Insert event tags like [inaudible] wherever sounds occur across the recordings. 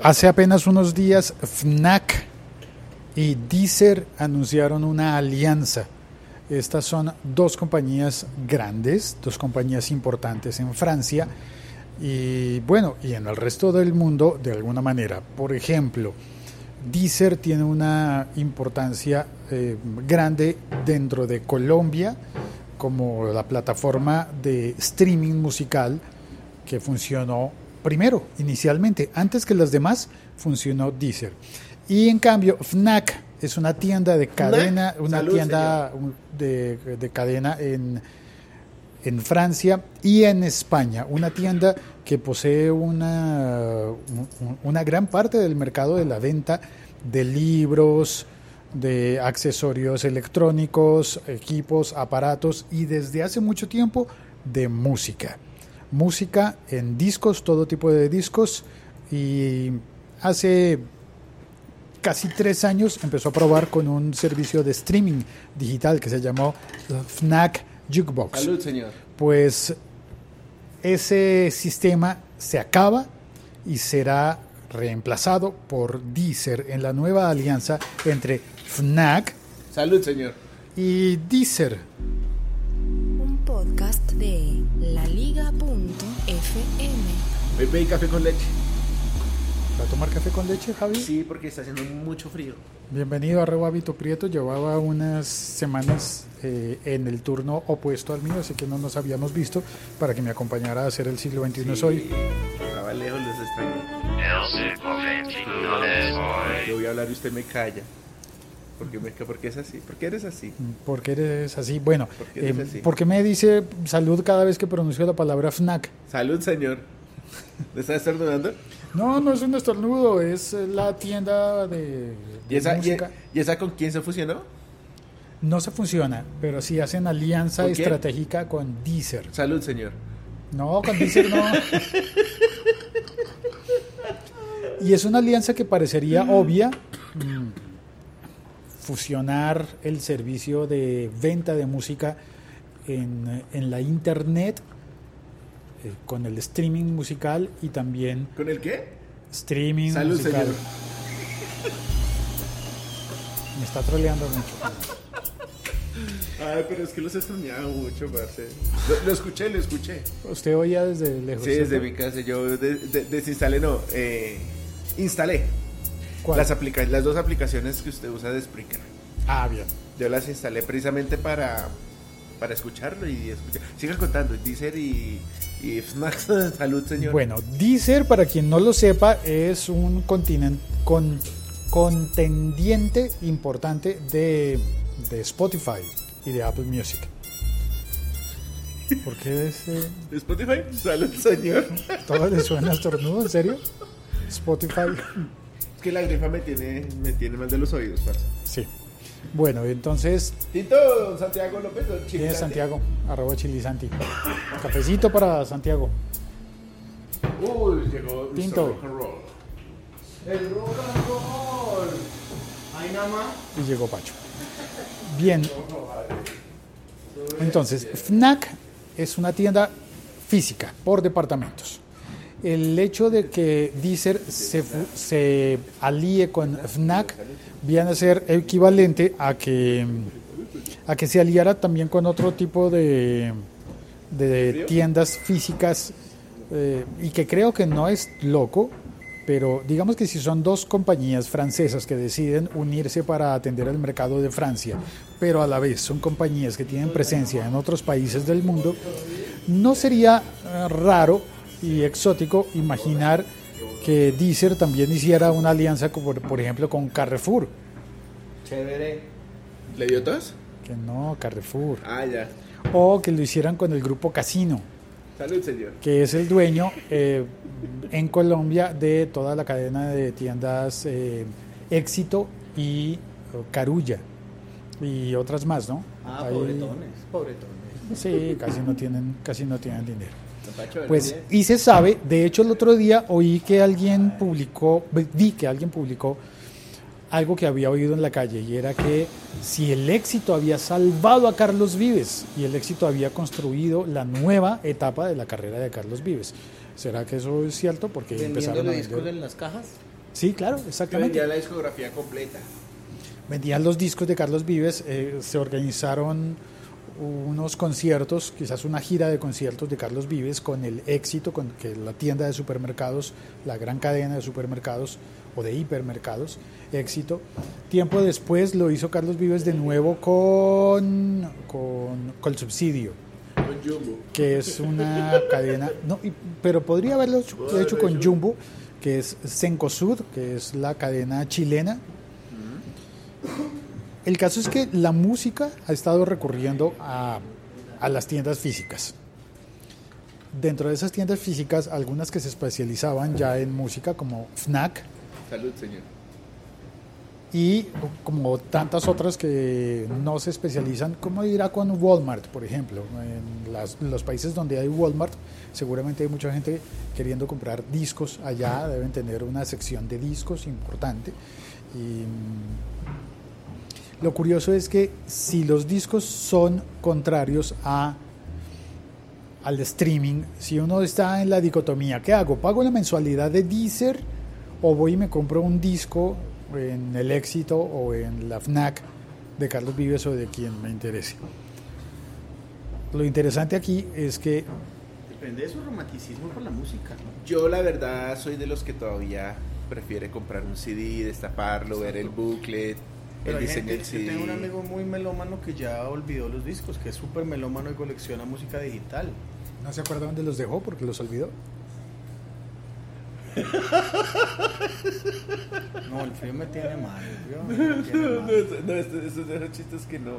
Hace apenas unos días, FNAC y Deezer anunciaron una alianza. Estas son dos compañías grandes, dos compañías importantes en Francia y bueno, y en el resto del mundo de alguna manera. Por ejemplo, Deezer tiene una importancia eh, grande dentro de Colombia como la plataforma de streaming musical que funcionó primero, inicialmente, antes que las demás, funcionó Deezer. Y en cambio, Fnac es una tienda de cadena, una Salud, tienda de, de cadena en, en Francia y en España, una tienda que posee una, una gran parte del mercado de la venta de libros, de accesorios electrónicos, equipos, aparatos y desde hace mucho tiempo de música. Música en discos, todo tipo de discos y hace casi tres años empezó a probar con un servicio de streaming digital que se llamó Fnac Jukebox. Salud, señor. Pues ese sistema se acaba y será reemplazado por Deezer en la nueva alianza entre Fnac Salud, señor. y Deezer. Podcast de laliga.fm. Me pedí café con leche. ¿Va a tomar café con leche, Javi? Sí, porque está haciendo mucho frío. Bienvenido a Rebo Hábito Prieto. Llevaba unas semanas eh, en el turno opuesto al mío, así que no nos habíamos visto para que me acompañara a hacer el siglo XXI soy. Estaba lejos, los extraño. El siglo XXI Yo voy a hablar y usted me calla. Porque, me, porque es así. ¿Por qué eres así? ¿Por qué eres así? Bueno, ¿Por qué eres eh, así? ¿por qué me dice salud cada vez que pronuncio la palabra FNAC? Salud, señor. ¿Le está estornudando? No, no es un estornudo, es eh, la tienda de, ¿Y esa, y, música. y esa con quién se fusionó? No se funciona, pero sí hacen alianza ¿Con estratégica con Deezer. Salud, señor. No, con Deezer no. [laughs] y es una alianza que parecería obvia. Fusionar el servicio de venta de música en, en la internet eh, con el streaming musical y también ¿Con el qué? streaming Salud, musical. señor. Me está troleando mucho. Ay, pero es que los extrañaba mucho, parce. Lo, lo escuché, lo escuché. Usted oía desde lejos. Sí, desde mi casa. Yo de- de- desinstalé, no, eh, instalé ¿Cuál? las, aplica las dos aplicaciones que usted usa de Spreaker. Ah, bien. Yo las instalé precisamente para, para escucharlo y escuchar. Siga contando, Deezer y, y Fnac. [laughs] Salud, señor. Bueno, Deezer, para quien no lo sepa, es un continen- con, contendiente importante de, de Spotify y de Apple Music. ¿Por qué ese, Spotify, salud, señor. todo le suena estornudo? ¿En serio? Spotify. [laughs] Es que la grifa me tiene, me tiene mal de los oídos, parce. Sí. Bueno, entonces, Tito, don Santiago López, don ¿quién Chile es Santi. Santiago? Arroba Chilisanti. Cafecito para Santiago. Uy, llegó. Tinto. Rock and Roll. El rock and roll. Ahí nada más. y llegó Pacho. Bien. Entonces, FNAC es una tienda física por departamentos. El hecho de que Deezer se, se alíe con FNAC viene a ser equivalente a que, a que se aliara también con otro tipo de, de tiendas físicas eh, y que creo que no es loco, pero digamos que si son dos compañías francesas que deciden unirse para atender el mercado de Francia, pero a la vez son compañías que tienen presencia en otros países del mundo, no sería eh, raro y exótico imaginar que Deezer también hiciera una alianza, como, por, por ejemplo, con Carrefour. Chévere. ¿Le dio tos? Que no, Carrefour. Ah, ya. O que lo hicieran con el grupo Casino. Salud, señor. que es el dueño eh, en Colombia de toda la cadena de tiendas eh, Éxito y Carulla y otras más, ¿no? Ah, Ahí- pobretones, pobretones. Sí, casi no tienen, casi no tienen dinero. Pues, y se sabe, de hecho el otro día oí que alguien publicó, vi que alguien publicó algo que había oído en la calle y era que si el éxito había salvado a Carlos Vives y el éxito había construido la nueva etapa de la carrera de Carlos Vives. ¿Será que eso es cierto? Porque empezaron a vender. en las cajas. Sí, claro, exactamente. vendía la discografía completa. vendían los discos de Carlos Vives, eh, se organizaron unos conciertos, quizás una gira de conciertos de Carlos Vives con el éxito, con que la tienda de supermercados, la gran cadena de supermercados o de hipermercados, éxito. Tiempo después lo hizo Carlos Vives de nuevo con, con, con subsidio Con Jumbo. que es una [laughs] cadena, no, y- pero podría haberlo hecho, hecho con Jumbo, que es Cencosud, que es la cadena chilena. El caso es que la música ha estado recurriendo a, a las tiendas físicas. Dentro de esas tiendas físicas, algunas que se especializaban ya en música, como FNAC, Salud, señor. y como tantas otras que no se especializan, como dirá con Walmart, por ejemplo. En las- los países donde hay Walmart, seguramente hay mucha gente queriendo comprar discos allá, deben tener una sección de discos importante. Y lo curioso es que si los discos son contrarios a al streaming, si uno está en la dicotomía, ¿qué hago? ¿Pago la mensualidad de Deezer o voy y me compro un disco en el éxito o en la FNAC de Carlos Vives o de quien me interese? Lo interesante aquí es que Depende de su romanticismo por la música. Yo la verdad soy de los que todavía prefiere comprar un CD, destaparlo, ver el booklet, Pero el diseño gente- yo tengo un amigo muy melómano que ya olvidó los discos, que es súper melómano y colecciona música digital. no se acuerda dónde los dejó porque los olvidó. [laughs] No, el frío me tiene mal. me tiene [laughs] No, mal. no, esos chistes que no.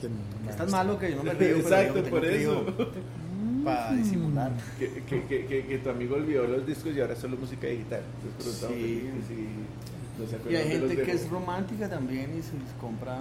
Que no- Es tan malo que yo no me río. Exacto, por eso. [laughs] Para disimular. Que, que, que, que, que tu amigo olvidó los discos y ahora es solo música digital. Entonces preguntaba Sí. Y hay gente que es romántica también y se les compra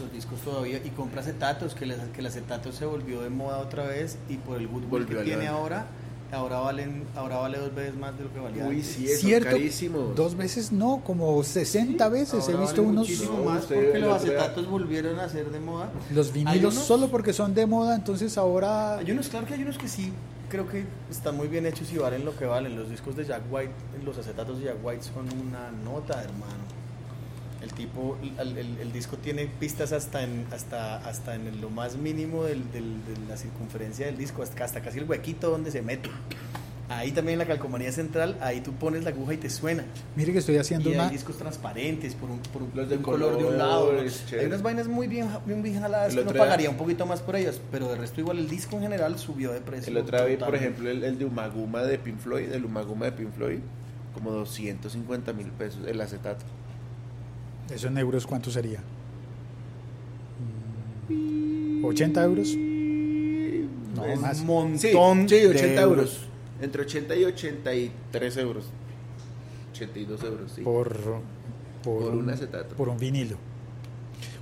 los discos todavía y compra acetatos, que, les- que el acetato se volvió de moda otra vez y por el goodwill que tiene ahora, ahora valen ahora vale dos veces más de lo que valía Uy, sí, eso, Cierto, carísimos. dos veces no, como 60 veces he visto vale unos muchísimo No, más usted porque los acetatos volvieron a ser de moda. los vinilos unos- solo porque son de moda, entonces ahora Hay unos, claro que hay unos que sí creo que están muy bien hechos y valen lo que valen. Los discos de Jack White, los acetatos de Jack White son una nota, hermano. El tipo, el, disco tiene pistas hasta en, hasta, hasta en lo más mínimo del- del- de la circunferencia del disco, hasta casi el huequito donde se mete. Ahí también en la calcomanía central, ahí tú pones la aguja y te suena. mire que estoy haciendo Y hay una discos transparentes por un, por un- Los de un color de un lado. Hay unas vainas muy bien, bien, bien jaladas El que día- pagaría un poquito más por ellas, pero de resto igual el disco en general subió de precio. El otro día vi, por ejemplo, el, el de Umaguma de Pink Floyd, el Umaguma de Pink Floyd, como 250 mil pesos, el acetato. ¿Eso en euros cuánto sería? Mm, ¿80 euros? No, es más. un montón Sí, sí, de 80 euros. Entre 80 y 83 euros. 82 euros, sí. Por, por, Por un acetato. Por un vinilo.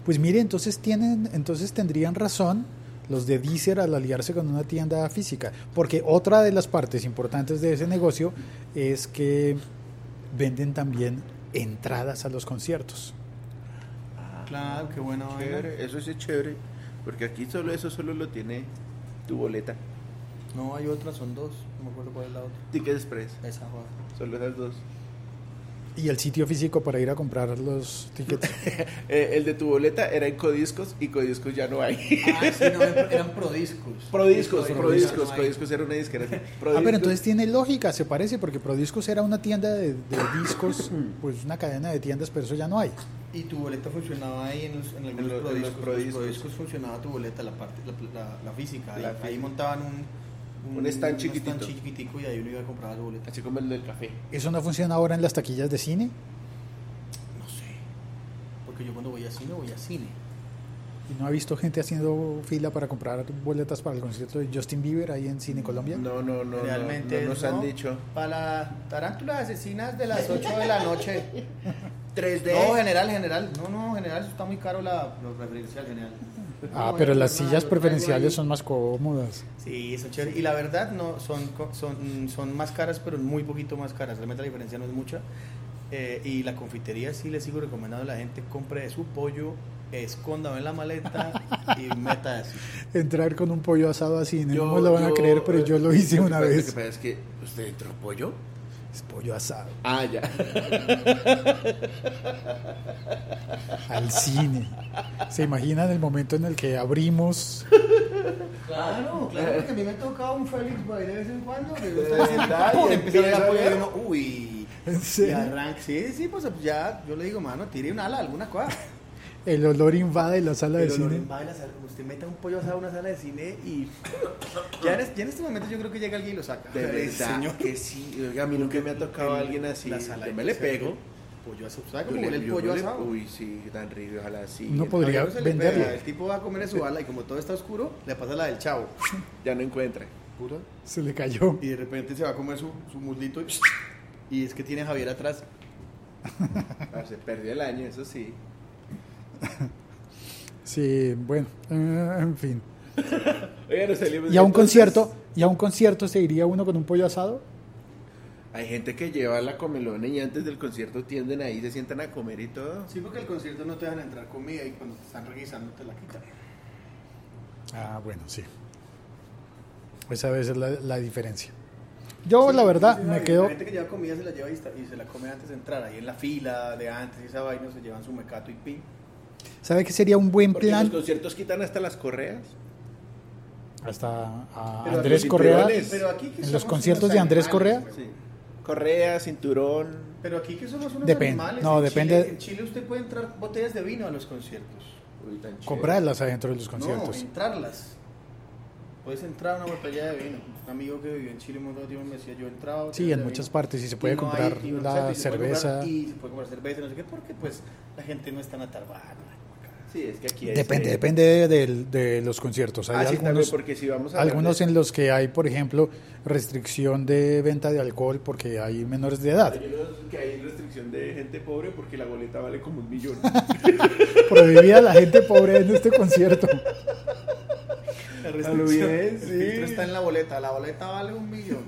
Pues mire, entonces tienen, entonces tendrían razón los de Deezer al aliarse con una tienda física, porque otra de las partes importantes de ese negocio es que venden también entradas a los conciertos. Claro, qué. Chévere, eso sí es chévere. Porque aquí solo eso solo lo tiene tu boleta. No, hay otras, son dos. No me acuerdo cuál es la otra. Ticket Express. Esa, joder. Solo esas dos. Y el sitio físico para ir a comprar los tickets. [laughs] Eh, el de tu boleta era en Codiscos y Codiscos ya no hay. Ah, sí, no, eran prodiscos. Prodiscos, Prodiscos. Prodiscos era una disquera. así. Ah, Prodiscos- pero entonces tiene lógica, se parece, porque Prodiscos era una tienda de, de discos, [coughs] pues una cadena de tiendas, pero eso ya no hay. Y tu boleta funcionaba ahí en, los, en algunos En los- en los prodiscos. En los prodiscos. prodiscos funcionaba tu boleta, la parte, la, la- la física. La ahí, física. ahí montaban un, Un stand chiquitito. chiquitico y ahí uno iba a comprar su boleta. Así como el del café. ¿Eso no funciona ahora en las taquillas de cine? No sé. Porque yo cuando voy a cine, voy a cine. ¿Y no ha visto gente haciendo fila para comprar boletas para el concierto de Justin Bieber ahí en Cine Colombia? No, no, no. Realmente no, no nos no. han dicho. Para las tarántulas asesinas de las 8 de la noche. [laughs] 3D. No, general, general. No, no, general, eso está muy caro la, lo preferencial general. Ah, No, pero las sillas preferenciales son más cómodas. Sí, son chéveres. Y la verdad, no, son, son, son más caras, pero muy poquito más caras. Realmente la diferencia no es mucha. Eh, y la confitería sí le sigo recomendando a la gente, compre su pollo escóndame en la maleta y [laughs] meta así. Entrar con un pollo asado a cine, Yo- no me lo van a creer, pero yo lo hice una pasa- Lo vez. que pasa es que usted entró pollo. Es pollo asado. Ah, ya. Al cine. ¿Se imaginan el momento en el que abrimos? Claro, claro, porque a mí me tocaba un Félix Boy de vez en cuando. Empezar empieza a apoyar uno, uy. ¿En Y arranca, sí, sí, pues ya yo le digo, mano, tire un ala, alguna cosa. El olor invade la sala de lo cine. invade la sala, usted meta un pollo asado a una sala de cine y ya en, ya en este momento yo creo que llega alguien y lo saca. De verdad señor. que sí. Oiga, a mí nunca me ha tocado El- alguien así. la sala Yo me le pego. Pollo asado, ¿sabe Yo cómo el pollo le- asado? Uy, sí, tan rico, ojalá sí. No podría A venderlo. El tipo va a comer su ala y como todo está oscuro, le pasa la del chavo. Ya no encuentra. Puro. Se le cayó. Y de repente se va a comer su, su muslito y, y es que tiene a Javier atrás. Ah, se perdió el año, eso sí. [laughs] Sí, bueno, eh, en fin. ¿Y a un Entonces, concierto? ¿Y a un concierto se iría uno con un pollo asado? Hay gente que lleva la comelona y antes del concierto tienden ahí, se sientan a comer y todo. Sí, porque el concierto no te dejan entrar comida y cuando te están revisando te la quitan. Ah, bueno, sí. Esa vez es la, la diferencia. Yo, la verdad, Sí, me la quedo... gente que lleva comida se la lleva y, y se la come antes de entrar. Ahí en la fila de antes y esa vaina se llevan su mecato y pin. ¿Sabe qué sería un buen Porque en plan? los conciertos quitan hasta las correas. Hasta a Andrés los Correa. Pero aquí que En los conciertos de Andrés animales, Correa. Sí. Correa, cinturón. Pero aquí que somos unos Depende. animales. No, en depende- Chile, en Chile usted puede entrar botellas de vino a los conciertos. Uy, tan. Comprarlas adentro de los No, conciertos. entrarlas. Puedes entrar a una botella de vino. Un amigo que vivió en Chile un montón de tiempo me decía, yo entraba Sí, en muchas vino. partes y se puede Y no hay- comprar y no- la se cerveza. comprar- y se puede comprar cerveza, no sé qué, porque pues la gente no es tan atarbada. Sí, es que aquí Depende, depende del- de, los conciertos. Hay Ah, sí, algunos, porque si vamos a algunos de- en los que hay, por ejemplo, restricción de venta de alcohol porque hay menores de edad. Hay unos que hay restricción de gente pobre porque la boleta vale como un millón. [laughs] Prohibida la gente pobre en este concierto. La lo bien, el sí. filtro está en la boleta, la boleta vale un millón.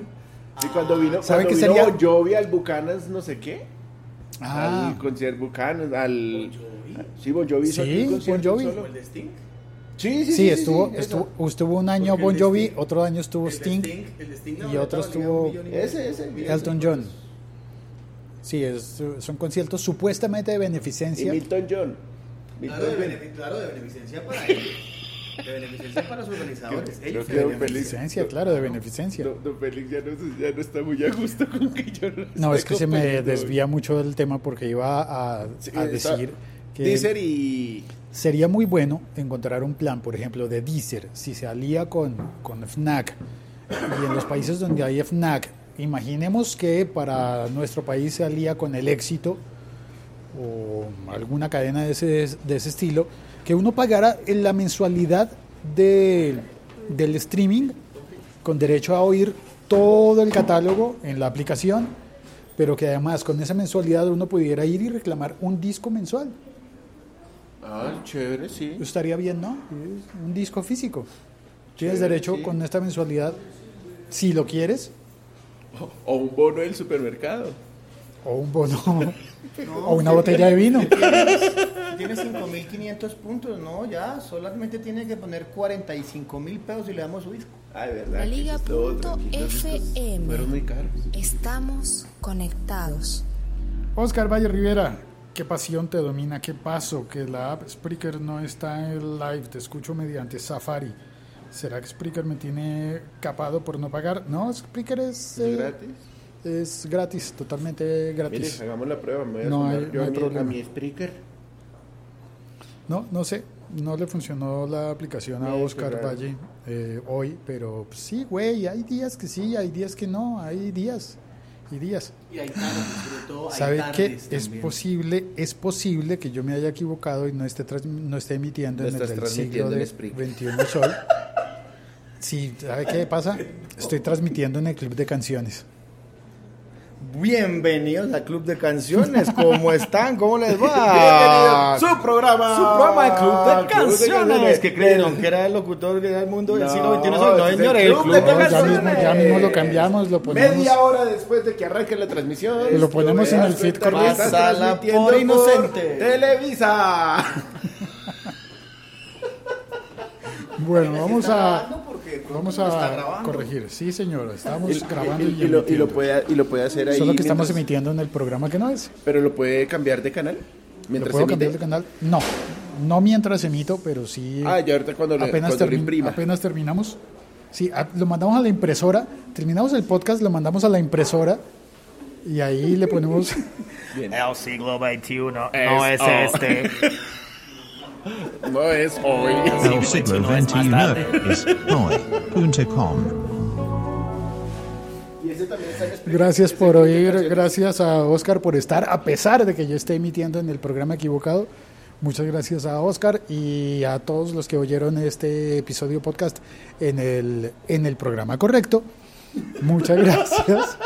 Y cuando vino, ¿Sabe cuando qué vino sería? Jovi al Bucanas, no sé qué. Ah, Al concierto Bucanas, al... Sí, Bon Jovi hizo Sí, un Bon Jovi. solo. ¿O el de Sting? Sí, sí, sí, estuvo, sí, estuvo, eso. estuvo un año Bon de Jovi, Sting- otro año estuvo El de Sting, el de Sting, la y otro estuvo y. Ese, ese. Elton John. Sí, es- son conciertos supuestamente de Y beneficencia. Milton John. Milton Claro, de, John. claro, de beneficencia para ellos. De beneficencia para sus organizadores. Ellos benefician. Beneficencia, claro, de beneficencia. Don, don Félix ya no, ya no está muy a gusto con que yo lo No, esté es que se me desvía mucho del tema porque iba a, Sí, a está- decir Deezer y... sería muy bueno encontrar un plan, por ejemplo, de Deezer, si se alía con, con FNAC. Y en los países donde hay FNAC, imaginemos que para nuestro país se alía con el éxito o alguna cadena de ese, de ese estilo, que uno pagara en la mensualidad de- del streaming con derecho a oír todo el catálogo en la aplicación, pero que además con esa mensualidad uno pudiera ir y reclamar un disco mensual. Ah, chévere, sí. Estaría bien, ¿no? Un disco físico. Tienes Chévere, derecho sí. con esta mensualidad, si lo quieres, O un bono del supermercado. o un bono, No, [laughs] o una botella de vino. [laughs] Tiene 5.500 puntos, no, ya, solamente tiene que poner 45 mil pesos y le damos su disco. Ah, de verdad. La que Liga eso es lo otro. punto Los discos FM. Fueron muy caros. Estamos conectados. Oscar Valle Rivera, qué pasión te domina, qué paso, que la app Spreaker no está en live, te escucho mediante Safari. ¿Será que Spreaker me tiene capado por no pagar? No, Spreaker es, ¿Es eh, gratis? es gratis, totalmente Mire, gratis. hagamos la prueba. Me voy a No hay- yo no hay a, mi, problema. a mi speaker. No, no sé, no le funcionó la aplicación a qué Oscar. Valle eh, hoy, pero pues, sí, güey, hay días que sí, hay días que no, hay días y días. Y ¿Sabe qué? tardes Es posible, es posible que yo me haya equivocado y no esté, no esté emitiendo No en el del siglo de Spreaker. 21 Sol. [laughs] Sí, ¿sabe qué pasa? Estoy transmitiendo en el club de canciones. Bienvenidos al Club de Canciones. ¿Cómo están? ¿Cómo les va? [laughs] Su programa. Su programa de Club de Club de Canciones. Canciones. que creyeron que era el locutor del mundo del No, siglo XXI. No, señores, el Club Club de de No, ya, Canciones. mismo, ya mismo lo cambiamos, lo ponemos. Media hora después de que arranque la transmisión. Lo ponemos en el feed correcto. por inocente. Televisa. Bueno, vamos a, [laughs] vamos a corregir. Sí, señor, estamos Y, grabando y, y- y lo, y, lo puede, y lo puede hacer ahí. Solo que estamos emitiendo en el programa que no es. Pero lo puede cambiar de canal. ¿Lo Mientras puedo emite. cambiar de canal? No, no mientras emito, pero sí. Ah, ya ahorita cuando, apenas, cuando lo imprima. apenas terminamos. Sí, a- lo mandamos a la impresora. Terminamos el podcast, lo mandamos a la impresora y ahí le ponemos. Bien. El siglo XXI no Es este. [laughs] No es hoy. El siglo XXI es hoy.com. Gracias por oír, gracias a Oscar por estar, a pesar de que yo esté emitiendo en el programa equivocado. Muchas gracias a Oscar y a todos los que oyeron este episodio podcast en el, en el programa correcto. Muchas gracias.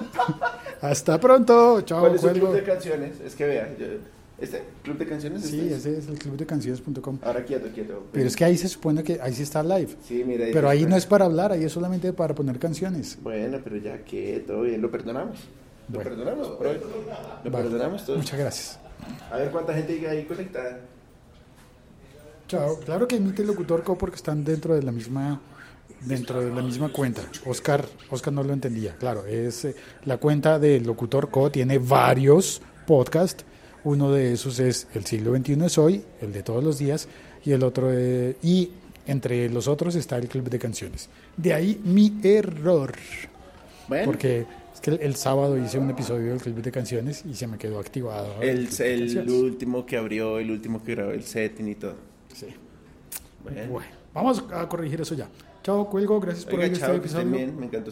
[laughs] Hasta pronto. Chao, ¿Cuál es canciones? Es que vea. yo- ¿Este? ¿Club de canciones? Sí, este? ese es el clubdecanciones.com. Ahora quieto, quieto. Pero es que ahí se supone que ahí sí está live. Sí, mira. Pero ahí no es para hablar, ahí es solamente para poner canciones. Bueno, pero ya quieto, bien. Lo perdonamos. Lo Bueno. perdonamos. hoy. Lo Vale. perdonamos. Muchas gracias. A ver cuánta gente hay ahí conectada. Chao. Claro que emite el locutor co porque están dentro de la misma dentro de la misma cuenta. Oscar, Oscar no lo entendía. Claro, es eh, la cuenta del locutor co tiene varios podcasts. Uno de esos es El siglo XXI es hoy, el de todos los días, y el otro eh, y entre los otros está el club de canciones. De ahí mi error, Bueno, porque es que el, el sábado hice un episodio del club de canciones y se me quedó activado. el, el último que abrió, el último que grabó el setting y todo. Sí. Bueno. Bueno, vamos a corregir eso ya. Chao, cuelgo. Gracias por oír este episodio. bien. Me encantó